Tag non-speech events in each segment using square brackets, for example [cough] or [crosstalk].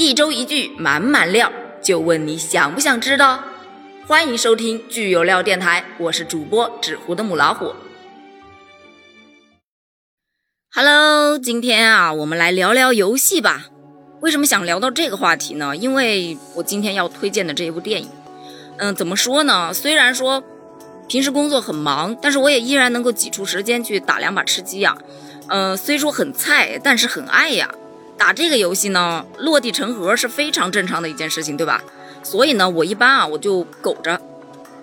一周一句满满料，就问你想不想知道？欢迎收听剧有料电台，我是主播纸糊的母老虎。Hello，今天啊，我们来聊聊游戏吧。为什么想聊到这个话题呢？因为我今天要推荐的这一部电影，嗯，怎么说呢？虽然说平时工作很忙，但是我也依然能够挤出时间去打两把吃鸡呀。嗯，虽说很菜，但是很爱呀。打这个游戏呢，落地成盒是非常正常的一件事情，对吧？所以呢，我一般啊，我就苟着，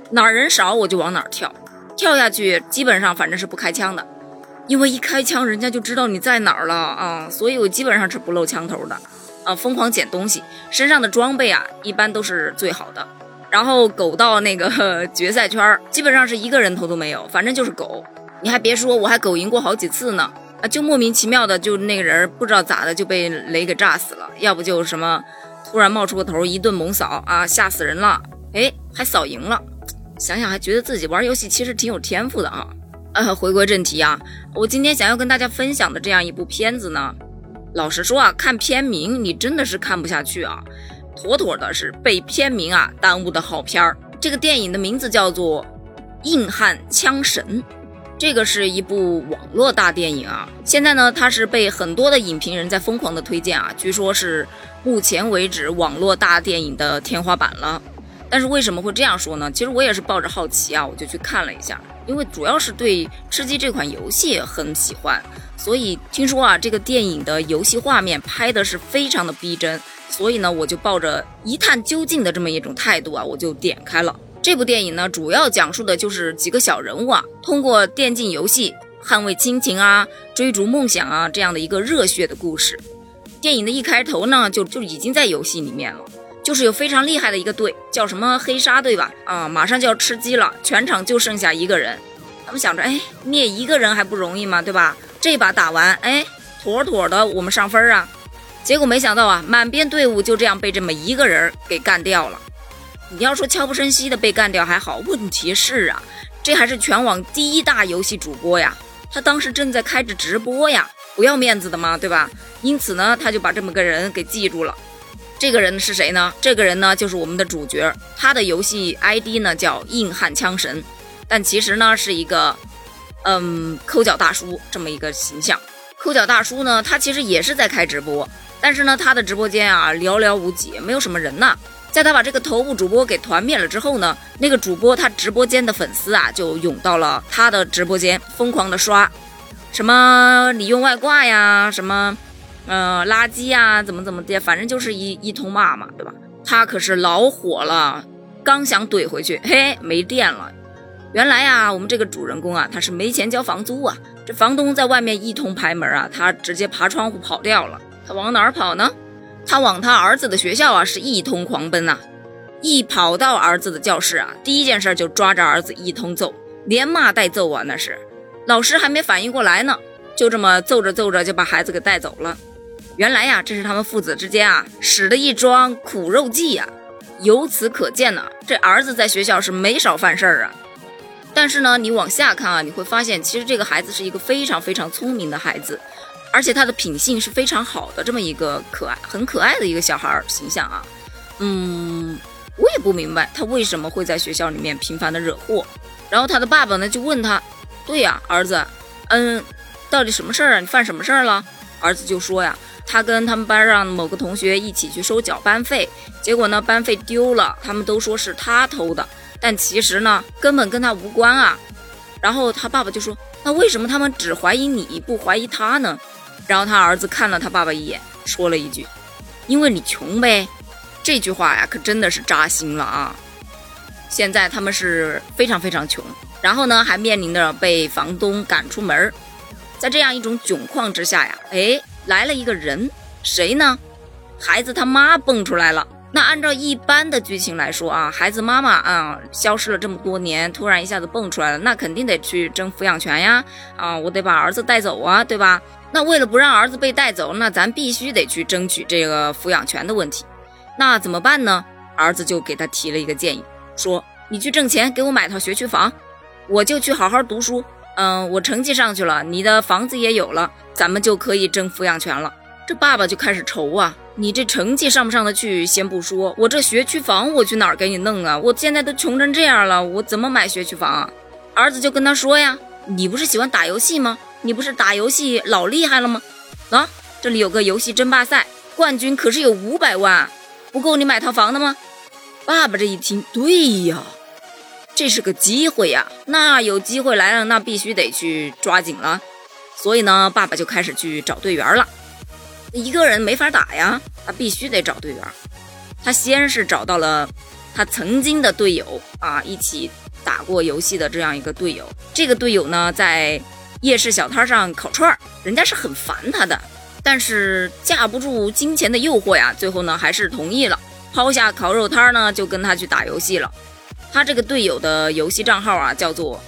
哪儿人少我就往哪儿跳，跳下去基本上反正是不开枪的，因为一开枪人家就知道你在哪儿了啊，所以我基本上是不露枪头的啊，疯狂捡东西，身上的装备啊一般都是最好的，然后苟到那个 [laughs] 决赛圈，基本上是一个人头都没有，反正就是苟，你还别说，我还苟赢过好几次呢。啊，就莫名其妙的，就那个人不知道咋的就被雷给炸死了，要不就什么突然冒出个头一顿猛扫啊，吓死人了。哎，还扫赢了，想想还觉得自己玩游戏其实挺有天赋的啊。呃，回归正题啊，我今天想要跟大家分享的这样一部片子呢，老实说啊，看片名你真的是看不下去啊，妥妥的是被片名啊耽误的好片儿。这个电影的名字叫做《硬汉枪神》。这个是一部网络大电影啊，现在呢，它是被很多的影评人在疯狂的推荐啊，据说是目前为止网络大电影的天花板了。但是为什么会这样说呢？其实我也是抱着好奇啊，我就去看了一下，因为主要是对吃鸡这款游戏很喜欢，所以听说啊，这个电影的游戏画面拍的是非常的逼真，所以呢，我就抱着一探究竟的这么一种态度啊，我就点开了。这部电影呢，主要讲述的就是几个小人物啊，通过电竞游戏捍卫亲情啊、追逐梦想啊这样的一个热血的故事。电影的一开头呢，就就已经在游戏里面了，就是有非常厉害的一个队，叫什么黑鲨队吧？啊，马上就要吃鸡了，全场就剩下一个人。他们想着，哎，灭一个人还不容易吗？对吧？这把打完，哎，妥妥的，我们上分啊。结果没想到啊，满编队伍就这样被这么一个人给干掉了。你要说悄不声息的被干掉还好，问题是啊，这还是全网第一大游戏主播呀，他当时正在开着直播呀，不要面子的嘛，对吧？因此呢，他就把这么个人给记住了。这个人是谁呢？这个人呢，就是我们的主角，他的游戏 ID 呢叫硬汉枪神，但其实呢是一个，嗯，抠脚大叔这么一个形象。抠脚大叔呢，他其实也是在开直播，但是呢，他的直播间啊寥寥无几，没有什么人呐。在他把这个头部主播给团灭了之后呢，那个主播他直播间的粉丝啊就涌到了他的直播间，疯狂的刷，什么你用外挂呀，什么，呃，垃圾呀，怎么怎么的，反正就是一一通骂嘛，对吧？他可是老火了，刚想怼回去，嘿，没电了。原来呀，我们这个主人公啊，他是没钱交房租啊，这房东在外面一通拍门啊，他直接爬窗户跑掉了。他往哪儿跑呢？他往他儿子的学校啊是一通狂奔呐，一跑到儿子的教室啊，第一件事就抓着儿子一通揍，连骂带揍啊，那是老师还没反应过来呢，就这么揍着揍着就把孩子给带走了。原来呀，这是他们父子之间啊使的一桩苦肉计呀。由此可见呢，这儿子在学校是没少犯事儿啊。但是呢，你往下看啊，你会发现其实这个孩子是一个非常非常聪明的孩子。而且他的品性是非常好的，这么一个可爱、很可爱的一个小孩形象啊，嗯，我也不明白他为什么会在学校里面频繁的惹祸。然后他的爸爸呢就问他：“对呀，儿子，嗯，到底什么事儿啊？你犯什么事儿了？”儿子就说呀：“他跟他们班上某个同学一起去收缴班费，结果呢班费丢了，他们都说是他偷的，但其实呢根本跟他无关啊。”然后他爸爸就说：“那为什么他们只怀疑你不怀疑他呢？”然后他儿子看了他爸爸一眼，说了一句：“因为你穷呗。”这句话呀，可真的是扎心了啊！现在他们是非常非常穷，然后呢，还面临着被房东赶出门在这样一种窘况之下呀，哎，来了一个人，谁呢？孩子他妈蹦出来了。那按照一般的剧情来说啊，孩子妈妈啊消失了这么多年，突然一下子蹦出来了，那肯定得去争抚养权呀！啊，我得把儿子带走啊，对吧？那为了不让儿子被带走，那咱必须得去争取这个抚养权的问题。那怎么办呢？儿子就给他提了一个建议，说：“你去挣钱，给我买套学区房，我就去好好读书。嗯，我成绩上去了，你的房子也有了，咱们就可以争抚养权了。”这爸爸就开始愁啊，你这成绩上不上得去先不说，我这学区房我去哪儿给你弄啊？我现在都穷成这样了，我怎么买学区房啊？儿子就跟他说呀：“你不是喜欢打游戏吗？你不是打游戏老厉害了吗？啊，这里有个游戏争霸赛，冠军可是有五百万，不够你买套房的吗？”爸爸这一听，对呀，这是个机会呀，那有机会来了，那必须得去抓紧了。所以呢，爸爸就开始去找队员了。一个人没法打呀，他必须得找队员。他先是找到了他曾经的队友啊，一起打过游戏的这样一个队友。这个队友呢，在夜市小摊上烤串儿，人家是很烦他的，但是架不住金钱的诱惑呀，最后呢还是同意了，抛下烤肉摊呢，就跟他去打游戏了。他这个队友的游戏账号啊，叫做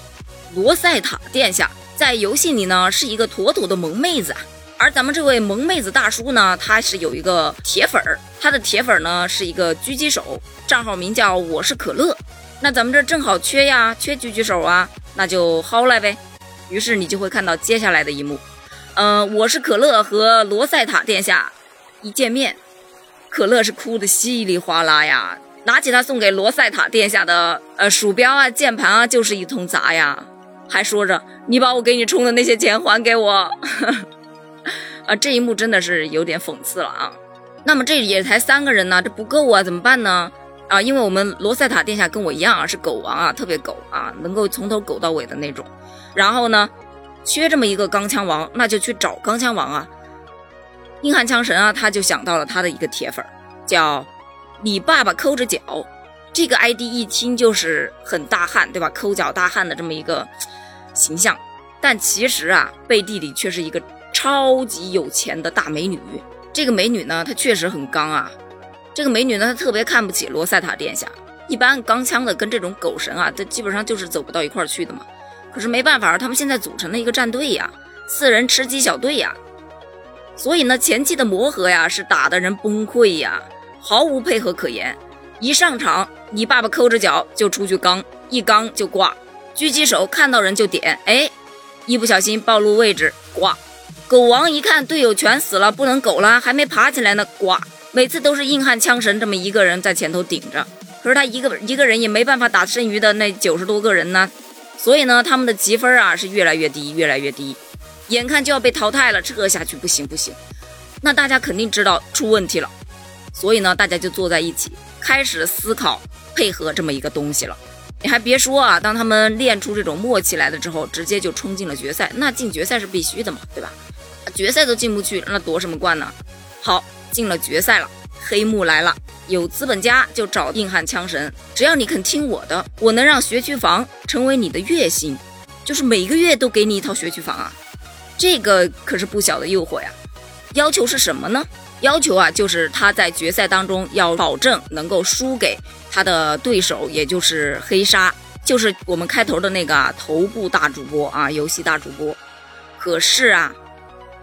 罗塞塔殿下，在游戏里呢是一个妥妥的萌妹子啊。而咱们这位萌妹子大叔呢，他是有一个铁粉儿，他的铁粉呢是一个狙击手，账号名叫我是可乐。那咱们这正好缺呀，缺狙击手啊，那就薅来呗。于是你就会看到接下来的一幕，呃，我是可乐和罗塞塔殿下一见面，可乐是哭的稀里哗啦呀，拿起他送给罗塞塔殿下的呃鼠标啊、键盘啊，就是一通砸呀，还说着你把我给你充的那些钱还给我。[laughs] 啊，这一幕真的是有点讽刺了啊！那么这也才三个人呢，这不够啊，怎么办呢？啊，因为我们罗塞塔殿下跟我一样啊，是狗王啊，特别狗啊，能够从头狗到尾的那种。然后呢，缺这么一个钢枪王，那就去找钢枪王啊。硬汉枪神啊，他就想到了他的一个铁粉，叫你爸爸抠着脚。这个 ID 一听就是很大汉，对吧？抠脚大汉的这么一个形象，但其实啊，背地里却是一个。超级有钱的大美女，这个美女呢，她确实很刚啊。这个美女呢，她特别看不起罗塞塔殿下。一般钢枪的跟这种狗神啊，这基本上就是走不到一块儿去的嘛。可是没办法，他们现在组成了一个战队呀，四人吃鸡小队呀。所以呢，前期的磨合呀，是打的人崩溃呀，毫无配合可言。一上场，你爸爸抠着脚就出去刚，一刚就挂。狙击手看到人就点，哎，一不小心暴露位置挂。狗王一看队友全死了，不能狗了，还没爬起来呢，呱。每次都是硬汉枪神这么一个人在前头顶着，可是他一个一个人也没办法打剩余的那九十多个人呢，所以呢，他们的积分啊是越来越低，越来越低，眼看就要被淘汰了，这下去不行不行，那大家肯定知道出问题了，所以呢，大家就坐在一起开始思考配合这么一个东西了。你还别说啊，当他们练出这种默契来了之后，直接就冲进了决赛，那进决赛是必须的嘛，对吧？决赛都进不去，那夺什么冠呢？好，进了决赛了，黑幕来了，有资本家就找硬汉枪神，只要你肯听我的，我能让学区房成为你的月薪，就是每个月都给你一套学区房啊，这个可是不小的诱惑呀。要求是什么呢？要求啊，就是他在决赛当中要保证能够输给他的对手，也就是黑鲨，就是我们开头的那个头部大主播啊，游戏大主播。可是啊。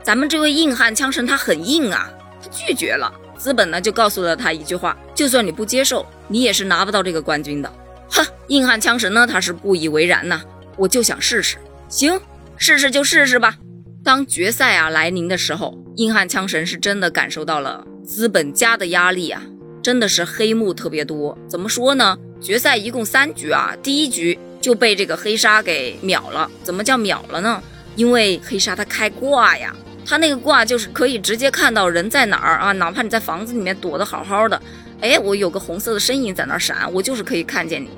咱们这位硬汉枪神他很硬啊，他拒绝了。资本呢就告诉了他一句话：就算你不接受，你也是拿不到这个冠军的。哼，硬汉枪神呢他是不以为然呐，我就想试试。行，试试就试试吧。当决赛啊来临的时候，硬汉枪神是真的感受到了资本家的压力啊，真的是黑幕特别多。怎么说呢？决赛一共三局啊，第一局就被这个黑鲨给秒了。怎么叫秒了呢？因为黑鲨他开挂呀。他那个挂就是可以直接看到人在哪儿啊，哪怕你在房子里面躲得好好的，哎，我有个红色的身影在那儿闪，我就是可以看见你。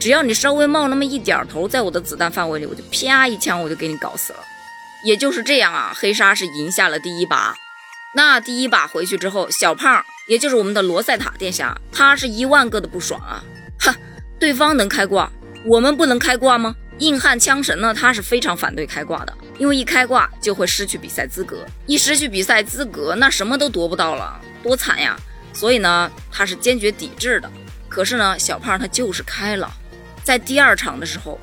只要你稍微冒那么一点头，在我的子弹范围里，我就啪一枪，我就给你搞死了。也就是这样啊，黑鲨是赢下了第一把。那第一把回去之后，小胖，也就是我们的罗塞塔殿下，他是一万个的不爽啊！哈，对方能开挂，我们不能开挂吗？硬汉枪神呢，他是非常反对开挂的。因为一开挂就会失去比赛资格，一失去比赛资格，那什么都夺不到了，多惨呀！所以呢，他是坚决抵制的。可是呢，小胖他就是开了，在第二场的时候，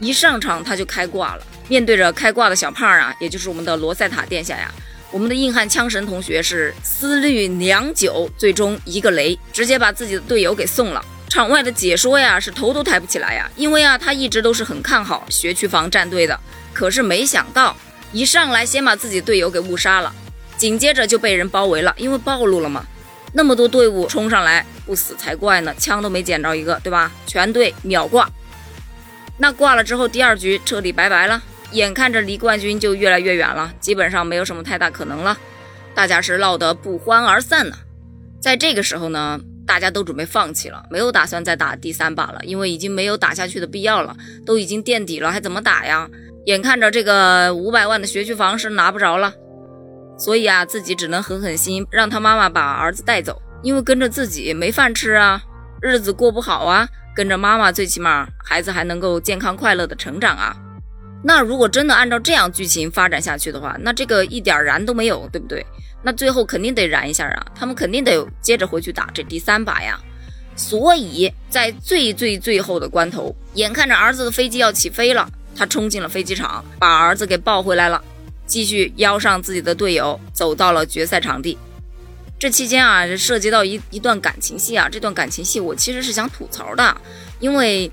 一上场他就开挂了。面对着开挂的小胖啊，也就是我们的罗塞塔殿下呀，我们的硬汉枪神同学是思虑良久，最终一个雷，直接把自己的队友给送了。场外的解说呀，是头都抬不起来呀，因为啊，他一直都是很看好学区房战队的。可是没想到，一上来先把自己队友给误杀了，紧接着就被人包围了，因为暴露了嘛。那么多队伍冲上来，不死才怪呢，枪都没捡着一个，对吧？全队秒挂。那挂了之后，第二局彻底拜拜了，眼看着离冠军就越来越远了，基本上没有什么太大可能了，大家是闹得不欢而散呢。在这个时候呢，大家都准备放弃了，没有打算再打第三把了，因为已经没有打下去的必要了，都已经垫底了，还怎么打呀？眼看着这个五百万的学区房是拿不着了，所以啊，自己只能狠狠心，让他妈妈把儿子带走，因为跟着自己没饭吃啊，日子过不好啊，跟着妈妈最起码孩子还能够健康快乐的成长啊。那如果真的按照这样剧情发展下去的话，那这个一点燃都没有，对不对？那最后肯定得燃一下啊，他们肯定得接着回去打这第三把呀。所以在最最最后的关头，眼看着儿子的飞机要起飞了，他冲进了飞机场，把儿子给抱回来了，继续邀上自己的队友，走到了决赛场地。这期间啊，涉及到一一段感情戏啊，这段感情戏我其实是想吐槽的，因为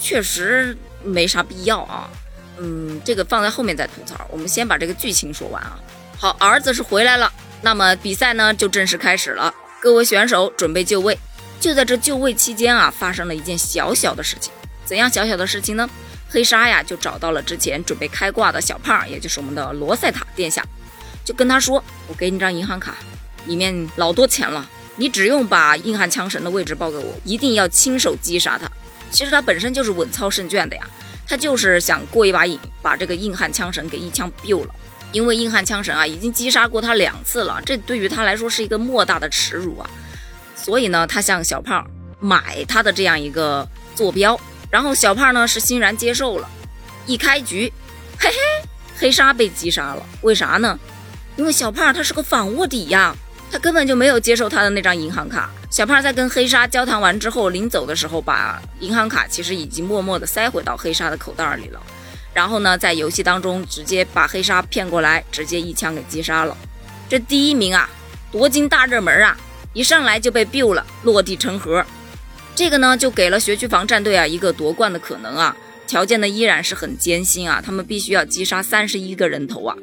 确实没啥必要啊。嗯，这个放在后面再吐槽，我们先把这个剧情说完啊。好，儿子是回来了，那么比赛呢就正式开始了。各位选手准备就位。就在这就位期间啊，发生了一件小小的事情。怎样小小的事情呢？黑鲨呀就找到了之前准备开挂的小胖，也就是我们的罗塞塔殿下，就跟他说：“我给你张银行卡，里面老多钱了，你只用把硬汉枪神的位置报给我，一定要亲手击杀他。”其实他本身就是稳操胜券的呀，他就是想过一把瘾，把这个硬汉枪神给一枪毙了。因为硬汉枪神啊，已经击杀过他两次了，这对于他来说是一个莫大的耻辱啊！所以呢，他向小胖买他的这样一个坐标，然后小胖呢是欣然接受了。一开局，嘿嘿，黑鲨被击杀了。为啥呢？因为小胖他是个反卧底呀，他根本就没有接受他的那张银行卡。小胖在跟黑鲨交谈完之后，临走的时候把银行卡其实已经默默地塞回到黑鲨的口袋里了。然后呢，在游戏当中直接把黑鲨骗过来，直接一枪给击杀了。这第一名啊，夺金大热门啊，一上来就被 biu 了，落地成盒。这个呢，就给了学区房战队啊一个夺冠的可能啊。条件呢依然是很艰辛啊，他们必须要击杀三十一个人头啊。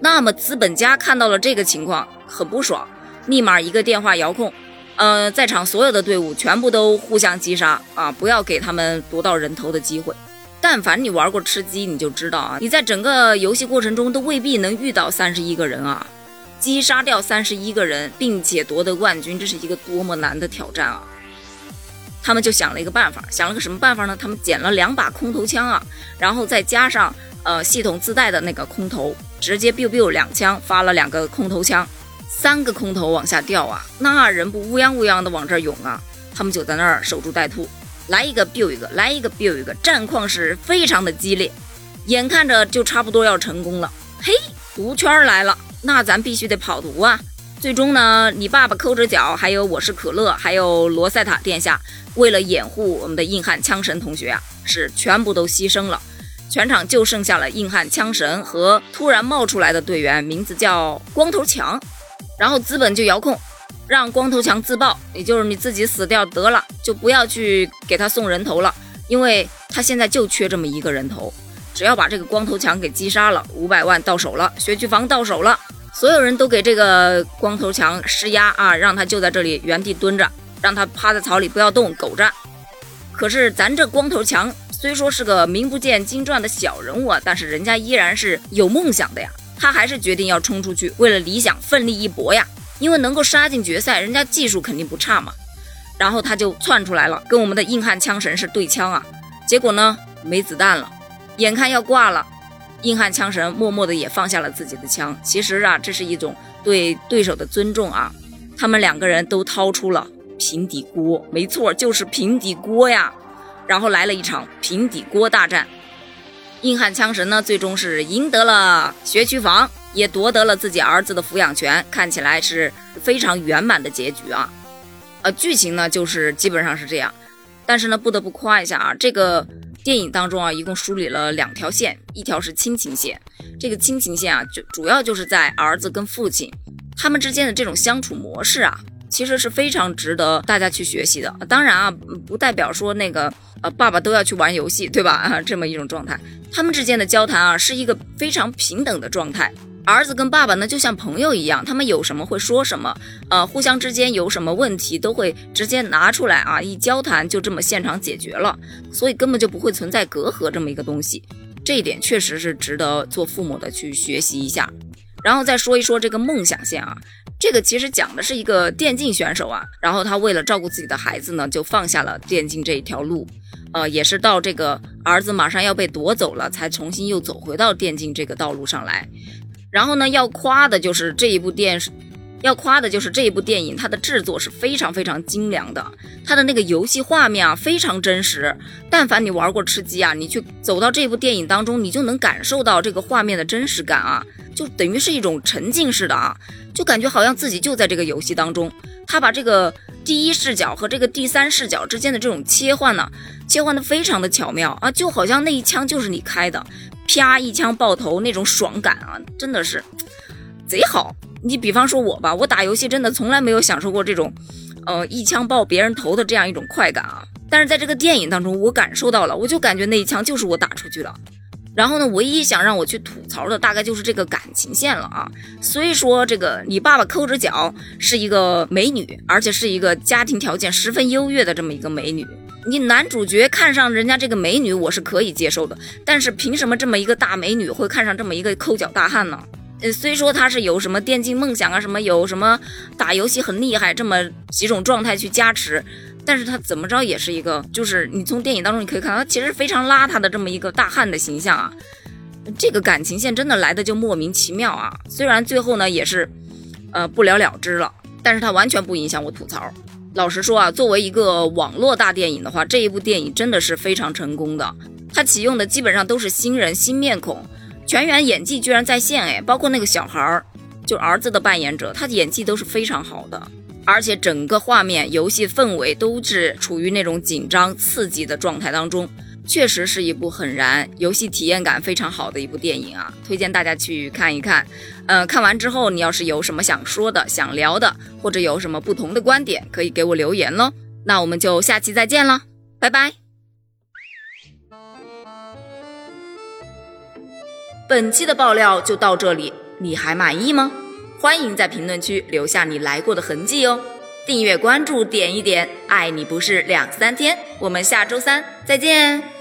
那么资本家看到了这个情况，很不爽，立马一个电话遥控，呃，在场所有的队伍全部都互相击杀啊，不要给他们夺到人头的机会。但凡你玩过吃鸡，你就知道啊，你在整个游戏过程中都未必能遇到三十一个人啊，击杀掉三十一个人，并且夺得冠军，这是一个多么难的挑战啊！他们就想了一个办法，想了个什么办法呢？他们捡了两把空投枪啊，然后再加上呃系统自带的那个空投，直接 biu biu 两枪发了两个空投枪，三个空投往下掉啊，那人不乌泱乌泱的往这儿涌啊，他们就在那儿守株待兔。来一个 biu 一个，来一个 biu 一个，战况是非常的激烈，眼看着就差不多要成功了。嘿，毒圈来了，那咱必须得跑毒啊！最终呢，你爸爸抠着脚，还有我是可乐，还有罗塞塔殿下，为了掩护我们的硬汉枪神同学啊，是全部都牺牲了。全场就剩下了硬汉枪神和突然冒出来的队员，名字叫光头强，然后资本就遥控。让光头强自爆，也就是你自己死掉得了，就不要去给他送人头了，因为他现在就缺这么一个人头，只要把这个光头强给击杀了，五百万到手了，学区房到手了，所有人都给这个光头强施压啊，让他就在这里原地蹲着，让他趴在草里不要动，苟着。可是咱这光头强虽说是个名不见经传的小人物啊，但是人家依然是有梦想的呀，他还是决定要冲出去，为了理想奋力一搏呀。因为能够杀进决赛，人家技术肯定不差嘛。然后他就窜出来了，跟我们的硬汉枪神是对枪啊。结果呢，没子弹了，眼看要挂了，硬汉枪神默默的也放下了自己的枪。其实啊，这是一种对对手的尊重啊。他们两个人都掏出了平底锅，没错，就是平底锅呀。然后来了一场平底锅大战。硬汉枪神呢，最终是赢得了学区房。也夺得了自己儿子的抚养权，看起来是非常圆满的结局啊！呃，剧情呢就是基本上是这样，但是呢不得不夸一下啊，这个电影当中啊一共梳理了两条线，一条是亲情线，这个亲情线啊就主要就是在儿子跟父亲他们之间的这种相处模式啊，其实是非常值得大家去学习的。当然啊，不代表说那个呃爸爸都要去玩游戏，对吧？啊，[laughs] 这么一种状态，他们之间的交谈啊是一个非常平等的状态。儿子跟爸爸呢就像朋友一样，他们有什么会说什么，呃，互相之间有什么问题都会直接拿出来啊，一交谈就这么现场解决了，所以根本就不会存在隔阂这么一个东西。这一点确实是值得做父母的去学习一下。然后再说一说这个梦想线啊，这个其实讲的是一个电竞选手啊，然后他为了照顾自己的孩子呢，就放下了电竞这一条路。呃，也是到这个儿子马上要被夺走了，才重新又走回到电竞这个道路上来。然后呢，要夸的就是这一部电视，要夸的就是这一部电影，它的制作是非常非常精良的，它的那个游戏画面啊非常真实。但凡你玩过吃鸡啊，你去走到这部电影当中，你就能感受到这个画面的真实感啊，就等于是一种沉浸式的啊，就感觉好像自己就在这个游戏当中。他把这个第一视角和这个第三视角之间的这种切换呢。切换的非常的巧妙啊，就好像那一枪就是你开的，啪一枪爆头那种爽感啊，真的是贼好。你比方说我吧，我打游戏真的从来没有享受过这种，呃，一枪爆别人头的这样一种快感啊。但是在这个电影当中，我感受到了，我就感觉那一枪就是我打出去的。然后呢，唯一想让我去吐槽的大概就是这个感情线了啊。所以说，这个你爸爸抠着脚是一个美女，而且是一个家庭条件十分优越的这么一个美女。你男主角看上人家这个美女，我是可以接受的。但是凭什么这么一个大美女会看上这么一个抠脚大汉呢？呃，虽说他是有什么电竞梦想啊，什么有什么打游戏很厉害这么几种状态去加持，但是他怎么着也是一个，就是你从电影当中你可以看到，他其实非常邋遢的这么一个大汉的形象啊。这个感情线真的来的就莫名其妙啊。虽然最后呢也是，呃不了了之了，但是他完全不影响我吐槽。老实说啊，作为一个网络大电影的话，这一部电影真的是非常成功的。它启用的基本上都是新人、新面孔，全员演技居然在线哎，包括那个小孩儿，就儿子的扮演者，他的演技都是非常好的，而且整个画面、游戏氛围都是处于那种紧张刺激的状态当中。确实是一部很燃、游戏体验感非常好的一部电影啊，推荐大家去看一看。嗯，看完之后，你要是有什么想说的、想聊的，或者有什么不同的观点，可以给我留言喽。那我们就下期再见了，拜拜。本期的爆料就到这里，你还满意吗？欢迎在评论区留下你来过的痕迹哦。订阅关注点一点，爱你不是两三天。我们下周三再见。